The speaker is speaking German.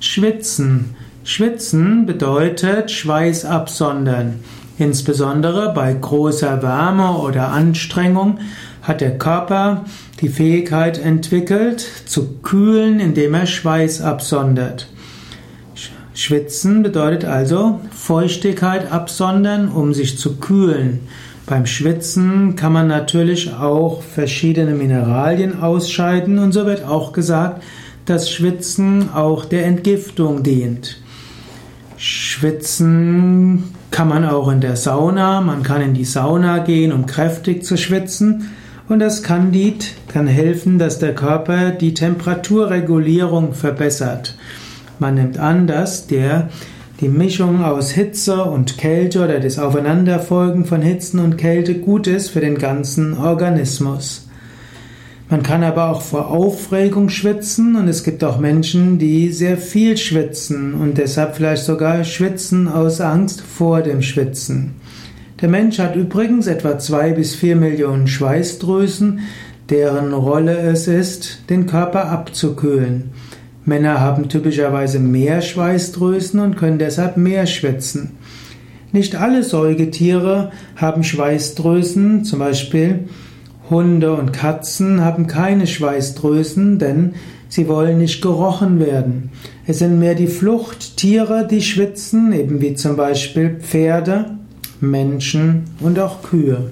Schwitzen. Schwitzen bedeutet Schweiß absondern. Insbesondere bei großer Wärme oder Anstrengung hat der Körper die Fähigkeit entwickelt, zu kühlen, indem er Schweiß absondert. Schwitzen bedeutet also Feuchtigkeit absondern, um sich zu kühlen. Beim Schwitzen kann man natürlich auch verschiedene Mineralien ausscheiden und so wird auch gesagt, dass Schwitzen auch der Entgiftung dient. Schwitzen kann man auch in der Sauna, man kann in die Sauna gehen, um kräftig zu schwitzen und das kann, die, kann helfen, dass der Körper die Temperaturregulierung verbessert. Man nimmt an, dass der die Mischung aus Hitze und Kälte oder das Aufeinanderfolgen von Hitzen und Kälte gut ist für den ganzen Organismus. Man kann aber auch vor Aufregung schwitzen und es gibt auch Menschen, die sehr viel schwitzen und deshalb vielleicht sogar schwitzen aus Angst vor dem Schwitzen. Der Mensch hat übrigens etwa zwei bis vier Millionen Schweißdrüsen, deren Rolle es ist, den Körper abzukühlen. Männer haben typischerweise mehr Schweißdrüsen und können deshalb mehr schwitzen. Nicht alle Säugetiere haben Schweißdrüsen, zum Beispiel Hunde und Katzen haben keine Schweißdrüsen, denn sie wollen nicht gerochen werden. Es sind mehr die Fluchttiere, die schwitzen, eben wie zum Beispiel Pferde, Menschen und auch Kühe.